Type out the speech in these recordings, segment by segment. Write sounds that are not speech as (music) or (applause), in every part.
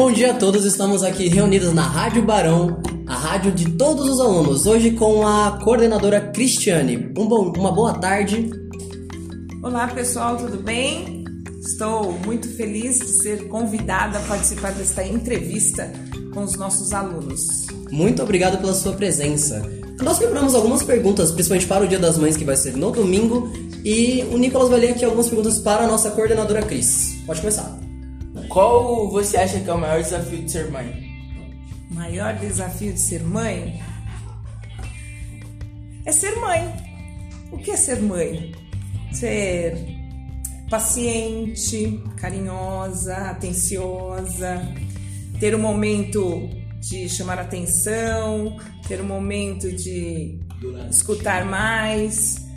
Bom dia a todos, estamos aqui reunidos na Rádio Barão, a rádio de todos os alunos, hoje com a coordenadora Cristiane. Um bom, uma boa tarde. Olá pessoal, tudo bem? Estou muito feliz de ser convidada a participar desta entrevista com os nossos alunos. Muito obrigado pela sua presença. Nós preparamos algumas perguntas, principalmente para o Dia das Mães, que vai ser no domingo, e o Nicolas vai ler aqui algumas perguntas para a nossa coordenadora Cris. Pode começar. Qual você acha que é o maior desafio de ser mãe? Maior desafio de ser mãe é ser mãe. O que é ser mãe? Ser paciente, carinhosa, atenciosa, ter um momento de chamar atenção, ter um momento de escutar mais.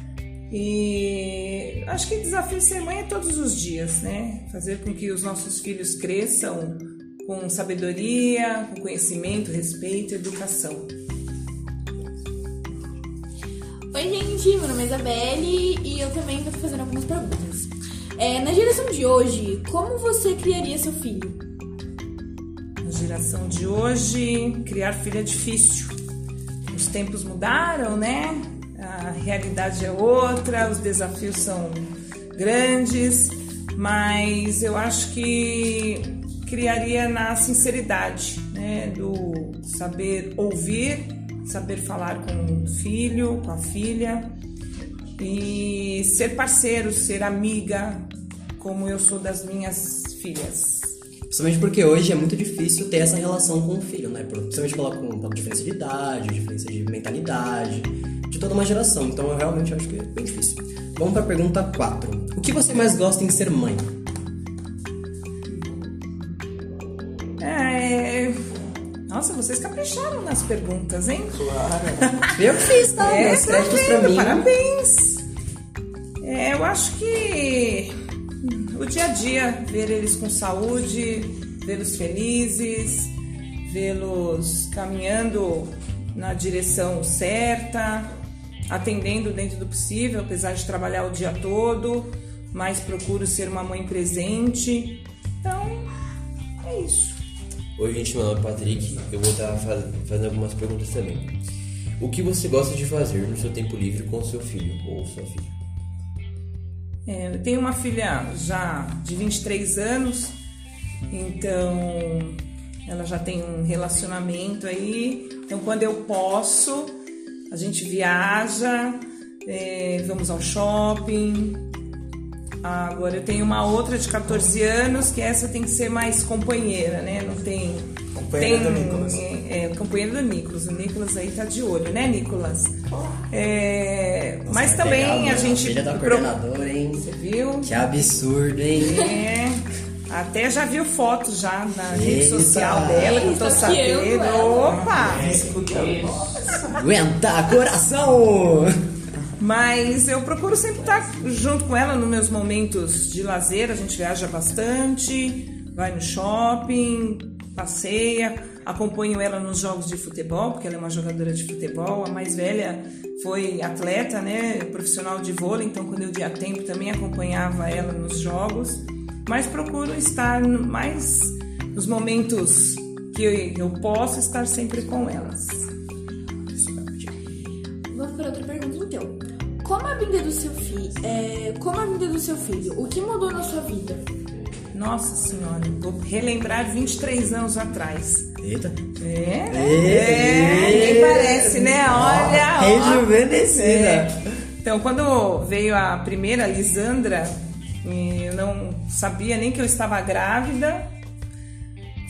E acho que o desafio de ser mãe é todos os dias, né? Fazer com que os nossos filhos cresçam com sabedoria, com conhecimento, respeito e educação. Oi, gente, meu nome é Isabelle e eu também estou fazendo algumas perguntas. É, na geração de hoje, como você criaria seu filho? Na geração de hoje, criar filho é difícil. Os tempos mudaram, né? A realidade é outra, os desafios são grandes, mas eu acho que criaria na sinceridade, né? Do saber ouvir, saber falar com o filho, com a filha e ser parceiro, ser amiga, como eu sou das minhas filhas. Principalmente porque hoje é muito difícil ter essa relação com o filho, né? Principalmente pela, pela diferença de idade, diferença de mentalidade, de toda uma geração. Então eu realmente acho que é bem difícil. Vamos para a pergunta 4. O que você mais gosta em ser mãe? É... Nossa, vocês capricharam nas perguntas, hein? Claro. (laughs) Eu fiz, tá? É, Meus tá créditos vendo? pra mim. Parabéns. É, eu acho que o dia a dia, ver eles com saúde, vê-los felizes, vê-los caminhando na direção certa, atendendo dentro do possível, apesar de trabalhar o dia todo, mas procuro ser uma mãe presente. Então, é isso. Oi, gente, meu nome é Patrick. Eu vou estar faz- fazendo algumas perguntas também. O que você gosta de fazer no seu tempo livre com seu filho ou sua filha? É, eu tenho uma filha já de 23 anos, então ela já tem um relacionamento aí. Então, quando eu posso, a gente viaja, é, vamos ao shopping. Agora, eu tenho uma outra de 14 anos, que essa tem que ser mais companheira, né? Não tem. Companheira tem, do Nicolas. É, é, companheiro do Nicolas. O Nicolas aí tá de olho, né, Nicolas? É, mas Vai também pegar a gente. Filha da pro- coordenadora, hein? Você viu? Que absurdo, hein? É, até já viu foto já na rede Eita. social dela, que eu tô sabendo. Opa! Aguenta, coração! Mas eu procuro sempre estar junto com ela nos meus momentos de lazer. A gente viaja bastante, vai no shopping, passeia, acompanho ela nos jogos de futebol, porque ela é uma jogadora de futebol. A mais velha foi atleta, né, profissional de vôlei, então quando eu tinha tempo também acompanhava ela nos jogos. Mas procuro estar mais nos momentos que eu posso estar sempre com elas. A vinda do seu filho, é, como a vinda do seu filho, o que mudou na sua vida? Nossa Senhora, vou relembrar 23 anos atrás. Eita. É, Ei, é, nem parece, né? Olha. Rejuvenescida. É. Então, quando veio a primeira Lisandra, eu não sabia nem que eu estava grávida.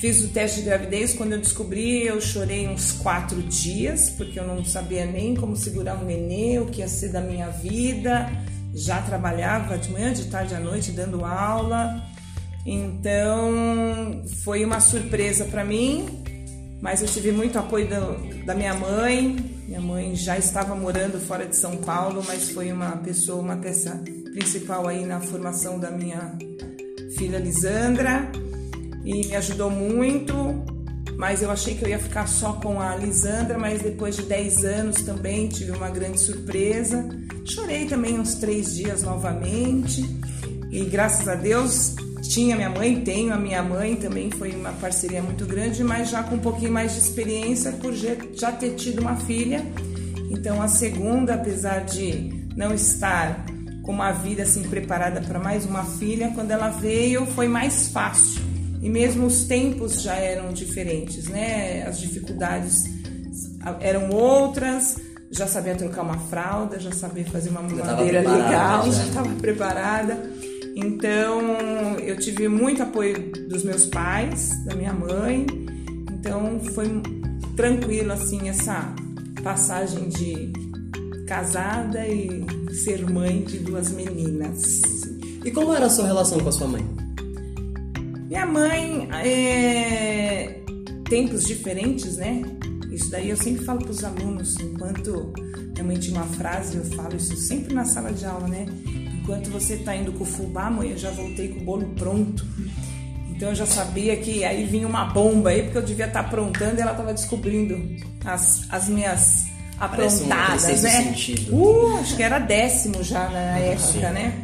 Fiz o teste de gravidez. Quando eu descobri, eu chorei uns quatro dias, porque eu não sabia nem como segurar um nenê, o que ia ser da minha vida. Já trabalhava de manhã, de tarde à noite, dando aula. Então, foi uma surpresa para mim, mas eu tive muito apoio do- da minha mãe. Minha mãe já estava morando fora de São Paulo, mas foi uma pessoa, uma peça principal aí na formação da minha filha Lisandra e me ajudou muito. Mas eu achei que eu ia ficar só com a Lisandra, mas depois de 10 anos também tive uma grande surpresa. Chorei também uns três dias novamente e graças a Deus tinha minha mãe, tenho a minha mãe, também foi uma parceria muito grande, mas já com um pouquinho mais de experiência por já ter tido uma filha. Então a segunda, apesar de não estar com uma vida assim preparada para mais uma filha, quando ela veio foi mais fácil. E mesmo os tempos já eram diferentes, né? As dificuldades eram outras, já sabia trocar uma fralda, já sabia fazer uma mamadeira legal, já estava preparada. Então, eu tive muito apoio dos meus pais, da minha mãe. Então, foi tranquilo assim essa passagem de casada e ser mãe de duas meninas. E como era a sua relação com a sua mãe? Mãe é tempos diferentes, né? Isso daí eu sempre falo para os alunos, enquanto tinha uma frase, eu falo isso sempre na sala de aula, né? Enquanto você está indo com o fubá, mãe, eu já voltei com o bolo pronto. Então eu já sabia que aí vinha uma bomba aí, porque eu devia estar tá aprontando e ela estava descobrindo as, as minhas aprontadas, um né? Sentido. Uh, acho que era décimo já na época, Sim. né?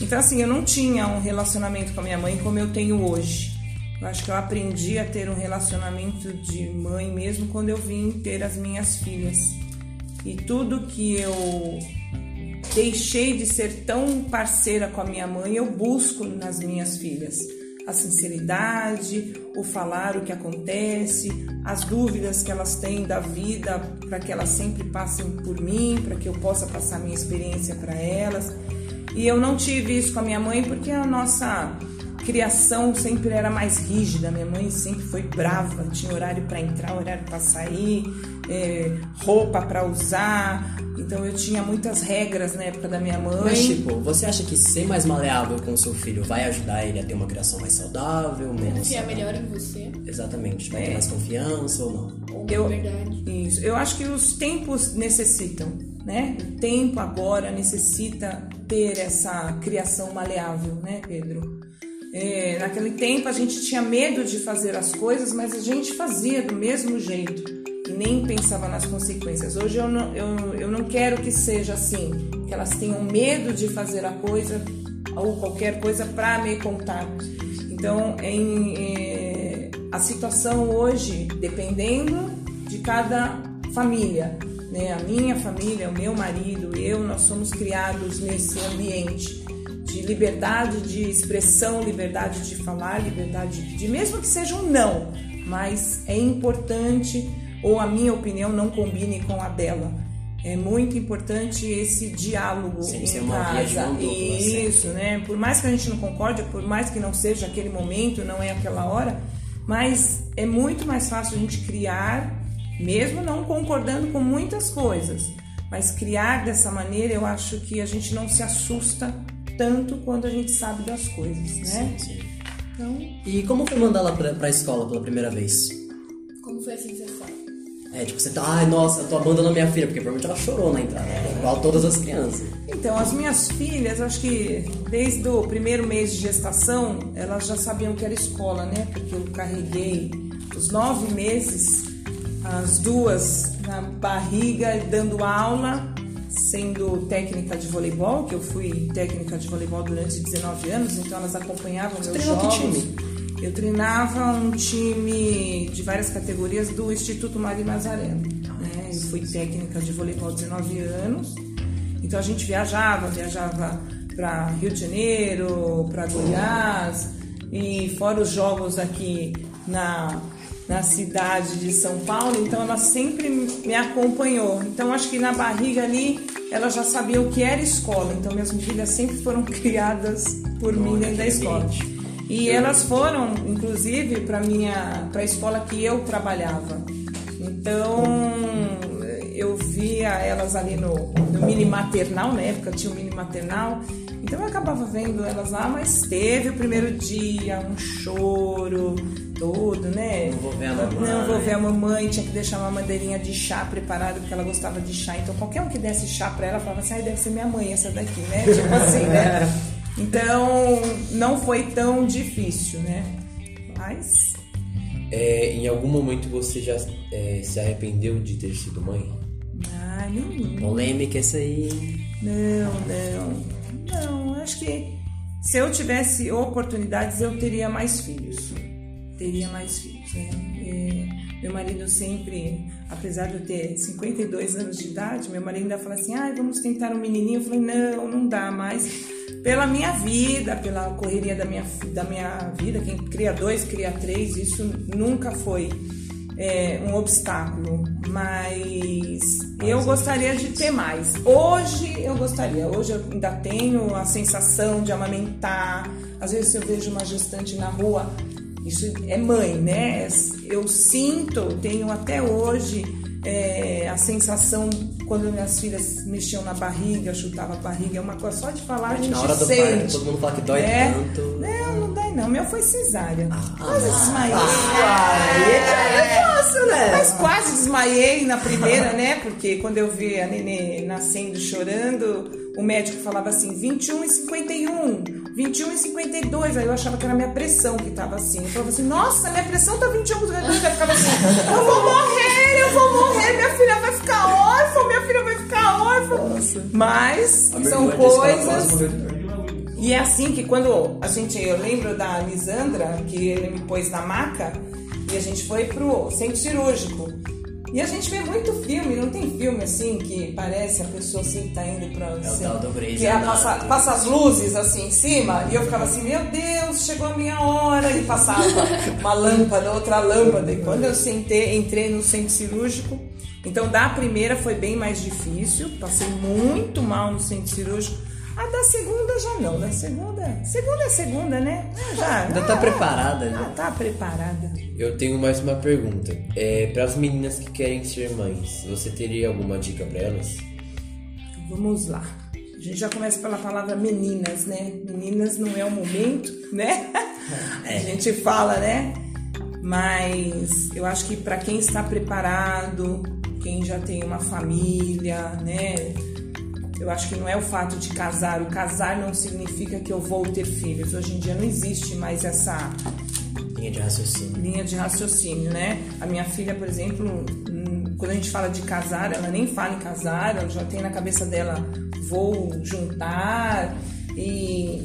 Então assim, eu não tinha um relacionamento com a minha mãe como eu tenho hoje. Eu acho que eu aprendi a ter um relacionamento de mãe mesmo quando eu vim ter as minhas filhas. E tudo que eu deixei de ser tão parceira com a minha mãe, eu busco nas minhas filhas. A sinceridade, o falar o que acontece, as dúvidas que elas têm da vida, para que elas sempre passem por mim, para que eu possa passar minha experiência para elas. E eu não tive isso com a minha mãe porque a nossa criação sempre era mais rígida. Minha mãe sempre foi brava, tinha horário para entrar, horário para sair, é, roupa para usar. Então eu tinha muitas regras na época da minha mãe. Mas tipo, você acha que ser mais maleável com o seu filho vai ajudar ele a ter uma criação mais saudável, menos confiar melhor em você? Exatamente, vai é. ter mais confiança ou não? Ou eu, verdade. Isso. Eu acho que os tempos necessitam, né? O tempo agora necessita ter essa criação maleável, né, Pedro? É, naquele tempo a gente tinha medo de fazer as coisas, mas a gente fazia do mesmo jeito e nem pensava nas consequências. Hoje eu não, eu, eu não quero que seja assim, que elas tenham medo de fazer a coisa ou qualquer coisa para me contar. Então, em, é, a situação hoje, dependendo de cada família, né? a minha família, o meu marido, eu, nós somos criados nesse ambiente de liberdade de expressão, liberdade de falar, liberdade de mesmo que seja um não, mas é importante ou a minha opinião não combine com a dela. É muito importante esse diálogo em casa. Isso, né? Por mais que a gente não concorde, por mais que não seja aquele momento, não é aquela hora, mas é muito mais fácil a gente criar, mesmo não concordando com muitas coisas, mas criar dessa maneira, eu acho que a gente não se assusta tanto quando a gente sabe das coisas, né? Sim, sim. Então... E como foi mandar ela pra, pra escola pela primeira vez? Como foi a sensação? É, tipo, você tá, ai, nossa, eu tô abandonando minha filha, porque provavelmente ela chorou na entrada, né? igual todas as crianças. Então, as minhas filhas, acho que desde o primeiro mês de gestação, elas já sabiam que era escola, né? Porque eu carreguei os nove meses, as duas na barriga, dando aula sendo técnica de voleibol, que eu fui técnica de voleibol durante 19 anos, então elas acompanhavam Você meus jogos. Que time? Eu treinava um time de várias categorias do Instituto Mari Nazareno. Né? Eu fui técnica de voleibol 19 anos. Então a gente viajava, viajava para Rio de Janeiro, para Goiás, e fora os jogos aqui na na cidade de São Paulo, então ela sempre me acompanhou. Então acho que na barriga ali ela já sabia o que era escola. Então minhas filhas sempre foram (laughs) criadas por mim dentro da escola. E elas foram, inclusive, para minha para a escola que eu trabalhava. Então eu via elas ali no, no mini maternal, na época tinha o um mini maternal. Então eu acabava vendo elas lá, mas teve o primeiro dia um choro, todo, né? Não vou ver a mamãe. Não vou ver a mamãe, tinha que deixar uma madeirinha de chá preparada, porque ela gostava de chá. Então qualquer um que desse chá pra ela falava assim, ah, deve ser minha mãe essa daqui, né? (laughs) Tipo assim, né? Então não foi tão difícil, né? Mas. É, em algum momento você já é, se arrependeu de ter sido mãe? Ah, não. Polêmica essa aí. Não, não. Não, acho que se eu tivesse oportunidades, eu teria mais filhos. Teria mais filhos, né? É, meu marido sempre, apesar de eu ter 52 anos de idade, meu marido ainda fala assim: ah, vamos tentar um menininho. Eu falei: não, não dá mais. Pela minha vida, pela correria da minha, da minha vida, quem cria dois, cria três, isso nunca foi é, um obstáculo, mas eu gostaria de ter mais. Hoje eu gostaria, hoje eu ainda tenho a sensação de amamentar. Às vezes eu vejo uma gestante na rua, isso é mãe, né? Eu sinto, tenho até hoje é, a sensação quando minhas filhas mexiam na barriga, chutavam a barriga, é uma coisa só de falar, a gente Na hora do sente. parto, todo mundo fala que dói É. tanto. Não, não dói não. Meu foi cesárea. Quase desmaiei. é fácil, né? Mas quase desmaiei na primeira, né? Porque quando eu vi a nenê nascendo chorando, o médico falava assim: 21 e 51, 21 e 52. Aí eu achava que era minha pressão que tava assim. Eu falava assim: nossa, minha pressão tá 21 e 52. Eu ficava assim: eu vou morrer, eu vou morrer, minha filha vai ficar órfã, minha filha vai ficar órfã. Mas A são coisas. E é assim que quando a gente, eu lembro da Lisandra, que ele me pôs na maca e a gente foi pro centro cirúrgico. E a gente vê muito filme, não tem filme assim que parece a pessoa assim que tá indo pra. É o tal do Grey's que é, passa, passa as luzes assim em cima e eu ficava assim, meu Deus, chegou a minha hora e passava (laughs) uma lâmpada, outra lâmpada. E quando eu sentei, entrei no centro cirúrgico, então da primeira foi bem mais difícil, passei muito mal no centro cirúrgico. A da segunda já não, da segunda. Segunda é segunda, né? Ah, Já, Ainda tá ah, preparada, Ah, né? tá preparada. Eu tenho mais uma pergunta. É, para as meninas que querem ser mães, você teria alguma dica para elas? Vamos lá. A gente já começa pela palavra meninas, né? Meninas não é o momento, né? (laughs) A gente fala, né? Mas eu acho que para quem está preparado, quem já tem uma família, né? Eu acho que não é o fato de casar. O casar não significa que eu vou ter filhos. Hoje em dia não existe mais essa Linha de raciocínio. linha de raciocínio, né? A minha filha, por exemplo, hum, quando a gente fala de casar, ela nem fala em casar, ela já tem na cabeça dela vou juntar e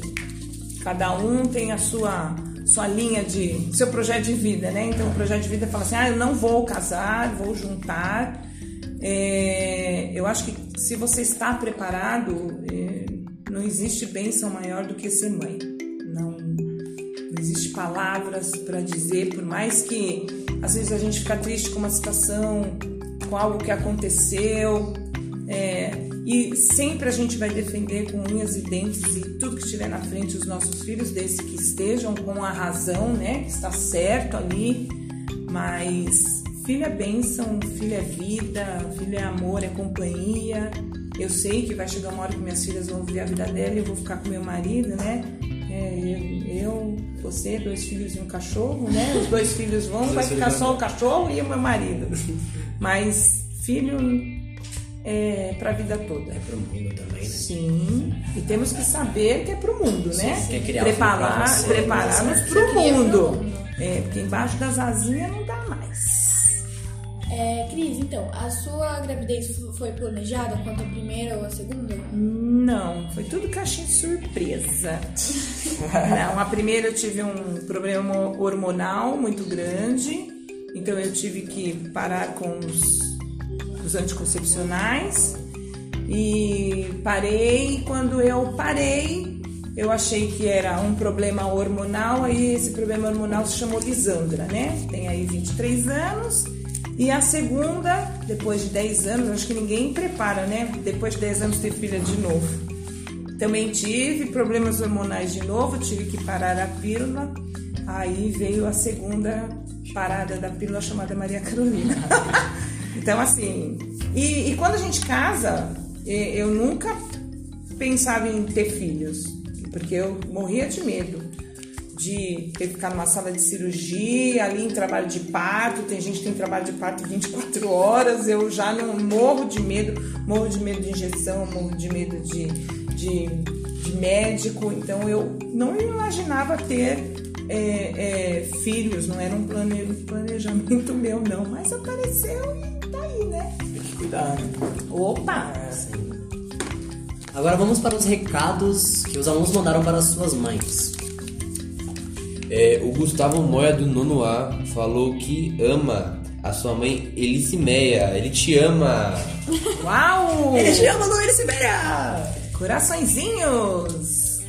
cada um tem a sua sua linha de seu projeto de vida, né? Então o projeto de vida fala assim, ah, eu não vou casar, vou juntar. É, eu acho que se você está preparado, é, não existe bênção maior do que ser mãe. Não, não existe palavras para dizer, por mais que às vezes a gente fica triste com uma situação, com algo que aconteceu, é, e sempre a gente vai defender com unhas e dentes e tudo que estiver na frente os nossos filhos, desde que estejam com a razão, né, que está certo ali, mas filho é bênção, filho é vida, filho é amor, é companhia. Eu sei que vai chegar uma hora que minhas filhas vão viver a vida dela e eu vou ficar com meu marido, né? É, eu, você, dois filhos e um cachorro, né? Os dois filhos vão, vai ficar só o cachorro e o meu marido. Mas filho é pra vida toda. É pro mundo também, né? Sim, e temos que saber que é pro mundo, né? Sim, um pra Preparar, preparar-nos pro mundo. mundo. É, porque embaixo das asinhas não dá mais. É, Cris, então, a sua gravidez foi planejada quanto a primeira ou a segunda? Não, foi tudo caixinha de surpresa. (laughs) Não, a primeira eu tive um problema hormonal muito grande, então eu tive que parar com os, os anticoncepcionais e parei. Quando eu parei, eu achei que era um problema hormonal, aí esse problema hormonal se chamou Lisandra, né? Tem aí 23 anos. E a segunda, depois de 10 anos, acho que ninguém prepara, né? Depois de 10 anos ter filha de novo. Também tive problemas hormonais de novo, tive que parar a pílula. Aí veio a segunda parada da pílula chamada Maria Carolina. (laughs) então, assim. E, e quando a gente casa, eu nunca pensava em ter filhos, porque eu morria de medo de ter que ficar numa sala de cirurgia, ali em trabalho de parto. Tem gente que tem trabalho de parto 24 horas. Eu já não morro de medo, morro de medo de injeção, morro de medo de, de, de médico. Então eu não imaginava ter é, é, filhos, não era um plane- planejamento (laughs) meu, não. Mas apareceu e tá aí, né? Tem que cuidar, né? Opa! Agora vamos para os recados que os alunos mandaram para as suas mães. É, o Gustavo Moya do nono A falou que ama a sua mãe Elicimeia. Ele te ama. Uau! Ele te ama, não ele se beira! Coraçõezinhos!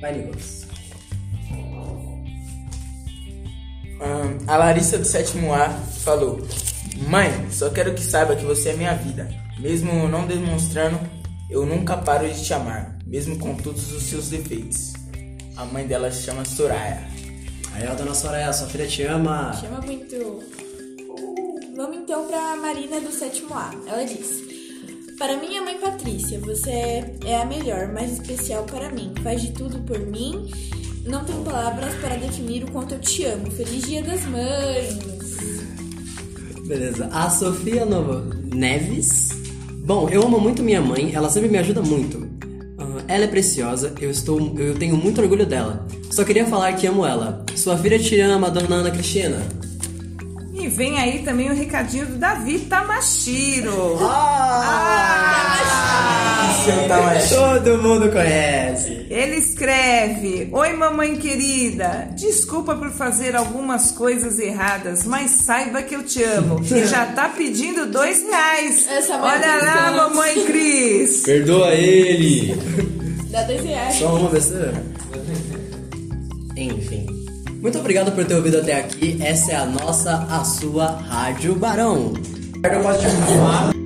Vai, Nicolas. Ahn, a Larissa do sétimo A falou: Mãe, só quero que saiba que você é minha vida. Mesmo não demonstrando, eu nunca paro de te amar, mesmo com todos os seus defeitos. A mãe dela se chama Soraya. Aí, ó, dona Soraya, sua filha te ama. Chama muito. Vamos então pra Marina do sétimo A. Ela diz: Para minha mãe Patrícia, você é, é a melhor, mais especial para mim. Faz de tudo por mim. Não tenho palavras para definir o quanto eu te amo. Feliz Dia das Mães. Beleza. A Sofia Nova Neves. Bom, eu amo muito minha mãe, ela sempre me ajuda muito. Ah, ela é preciosa, eu estou, eu tenho muito orgulho dela. Só queria falar que amo ela. Sua filha te ama, dona Ana Cristina. E vem aí também o recadinho do Davi Tamashiro. Seu Tamashi. Todo mundo conhece. Ele escreve: Oi, mamãe querida. Desculpa por fazer algumas coisas erradas, mas saiba que eu te amo. E já tá pedindo dois reais. Essa mãe Olha lá, mamãe Cris. Perdoa ele. Dá dois reais. Só uma besteira? Enfim. Muito obrigado por ter ouvido até aqui. Essa é a nossa, a sua Rádio Barão. Eu posso te?